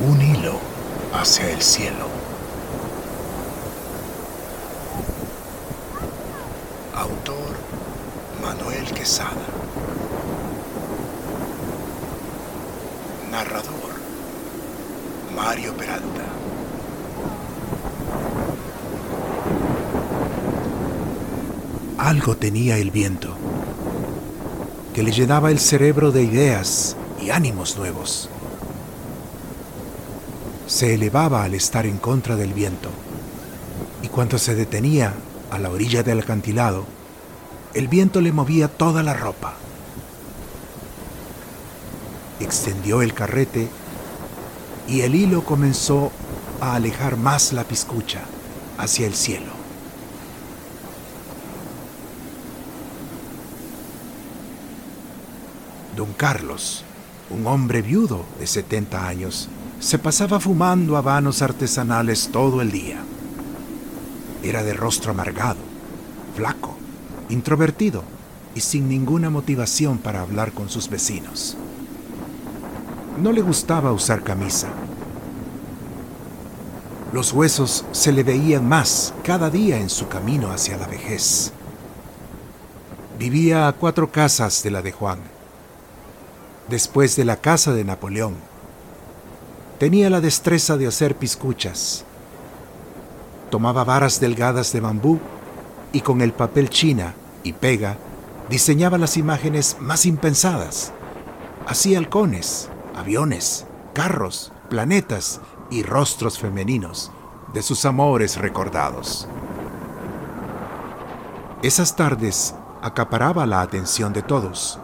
Un hilo hacia el cielo. Autor Manuel Quesada. Narrador Mario Peralta. Algo tenía el viento que le llenaba el cerebro de ideas y ánimos nuevos. Se elevaba al estar en contra del viento y cuando se detenía a la orilla del acantilado, el viento le movía toda la ropa. Extendió el carrete y el hilo comenzó a alejar más la piscucha hacia el cielo. Don Carlos, un hombre viudo de 70 años, se pasaba fumando habanos artesanales todo el día. Era de rostro amargado, flaco, introvertido y sin ninguna motivación para hablar con sus vecinos. No le gustaba usar camisa. Los huesos se le veían más cada día en su camino hacia la vejez. Vivía a cuatro casas de la de Juan, después de la casa de Napoleón. Tenía la destreza de hacer piscuchas. Tomaba varas delgadas de bambú y con el papel china y pega diseñaba las imágenes más impensadas. Hacía halcones, aviones, carros, planetas y rostros femeninos de sus amores recordados. Esas tardes acaparaba la atención de todos,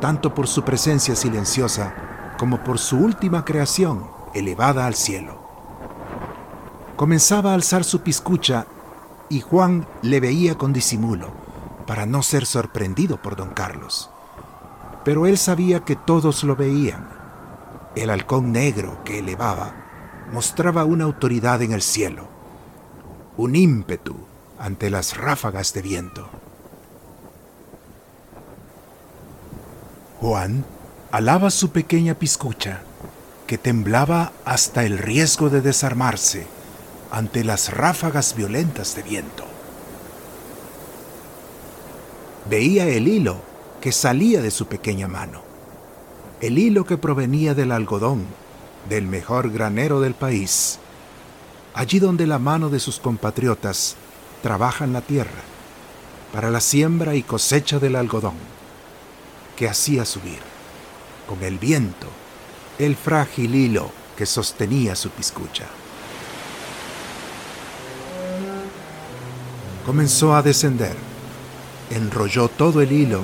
tanto por su presencia silenciosa como por su última creación elevada al cielo. Comenzaba a alzar su piscucha y Juan le veía con disimulo para no ser sorprendido por don Carlos. Pero él sabía que todos lo veían. El halcón negro que elevaba mostraba una autoridad en el cielo, un ímpetu ante las ráfagas de viento. Juan alaba su pequeña piscucha, que temblaba hasta el riesgo de desarmarse ante las ráfagas violentas de viento. Veía el hilo que salía de su pequeña mano, el hilo que provenía del algodón, del mejor granero del país, allí donde la mano de sus compatriotas trabaja en la tierra para la siembra y cosecha del algodón que hacía subir, con el viento, el frágil hilo que sostenía su piscucha. Comenzó a descender, enrolló todo el hilo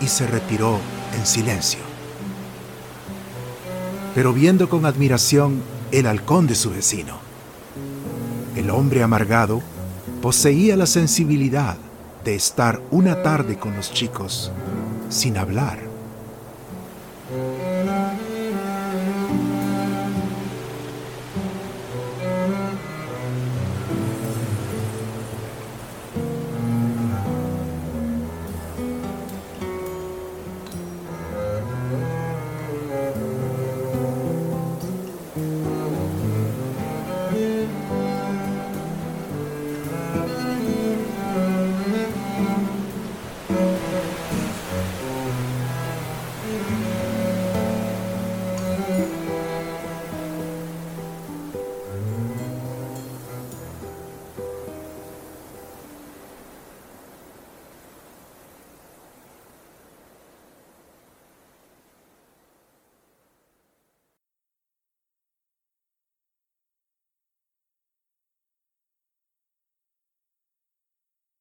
y se retiró en silencio. Pero viendo con admiración el halcón de su vecino, el hombre amargado poseía la sensibilidad de estar una tarde con los chicos sin hablar.